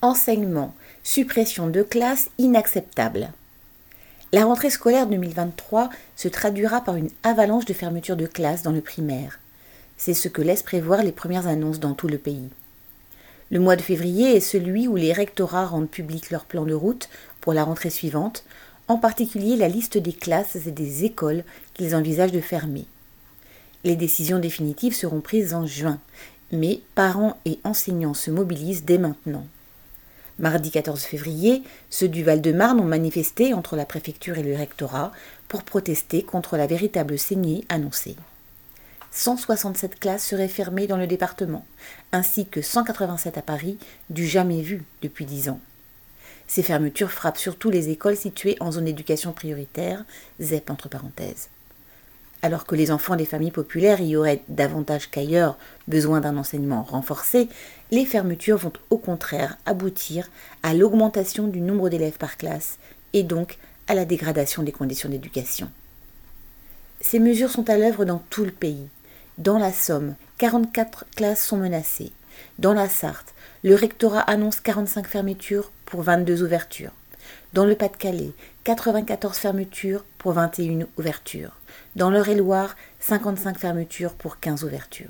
Enseignement, suppression de classes inacceptable. La rentrée scolaire 2023 se traduira par une avalanche de fermetures de classes dans le primaire. C'est ce que laissent prévoir les premières annonces dans tout le pays. Le mois de février est celui où les rectorats rendent public leur plan de route pour la rentrée suivante, en particulier la liste des classes et des écoles qu'ils envisagent de fermer. Les décisions définitives seront prises en juin, mais parents et enseignants se mobilisent dès maintenant. Mardi 14 février, ceux du Val-de-Marne ont manifesté entre la préfecture et le rectorat pour protester contre la véritable saignée annoncée. 167 classes seraient fermées dans le département, ainsi que 187 à Paris, du jamais vu depuis dix ans. Ces fermetures frappent surtout les écoles situées en zone d'éducation prioritaire, ZEP entre parenthèses. Alors que les enfants des familles populaires y auraient davantage qu'ailleurs besoin d'un enseignement renforcé, les fermetures vont au contraire aboutir à l'augmentation du nombre d'élèves par classe et donc à la dégradation des conditions d'éducation. Ces mesures sont à l'œuvre dans tout le pays. Dans la Somme, 44 classes sont menacées. Dans la Sarthe, le rectorat annonce 45 fermetures pour 22 ouvertures. Dans le Pas-de-Calais, 94 fermetures pour 21 ouvertures. Dans l'Eure-et-Loire, 55 fermetures pour 15 ouvertures.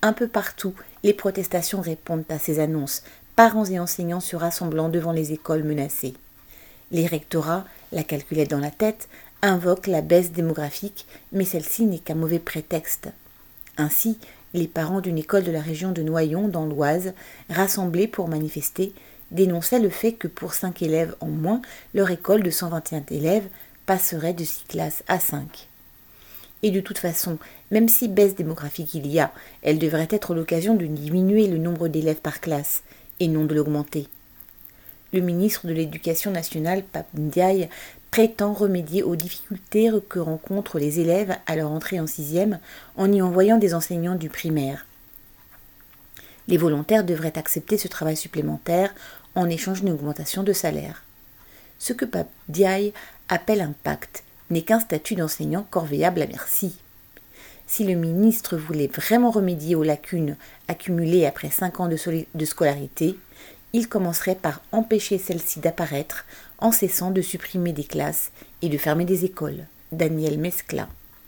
Un peu partout, les protestations répondent à ces annonces, parents et enseignants se rassemblant devant les écoles menacées. Les rectorats, la calculette dans la tête, invoquent la baisse démographique, mais celle-ci n'est qu'un mauvais prétexte. Ainsi, les parents d'une école de la région de Noyon, dans l'Oise, rassemblés pour manifester, dénonçaient le fait que pour 5 élèves en moins, leur école de 121 élèves passerait de 6 classes à 5. Et de toute façon, même si baisse démographique il y a, elle devrait être l'occasion de diminuer le nombre d'élèves par classe, et non de l'augmenter. Le ministre de l'Éducation nationale, Pape Ndiaye, prétend remédier aux difficultés que rencontrent les élèves à leur entrée en sixième en y envoyant des enseignants du primaire. Les volontaires devraient accepter ce travail supplémentaire en échange d'une augmentation de salaire. Ce que Pape Diaye appelle un pacte n'est qu'un statut d'enseignant corvéable à merci. Si le ministre voulait vraiment remédier aux lacunes accumulées après cinq ans de, scolarité, il commencerait par empêcher celles-ci d'apparaître en cessant de supprimer des classes et de fermer des écoles. Daniel Mescla.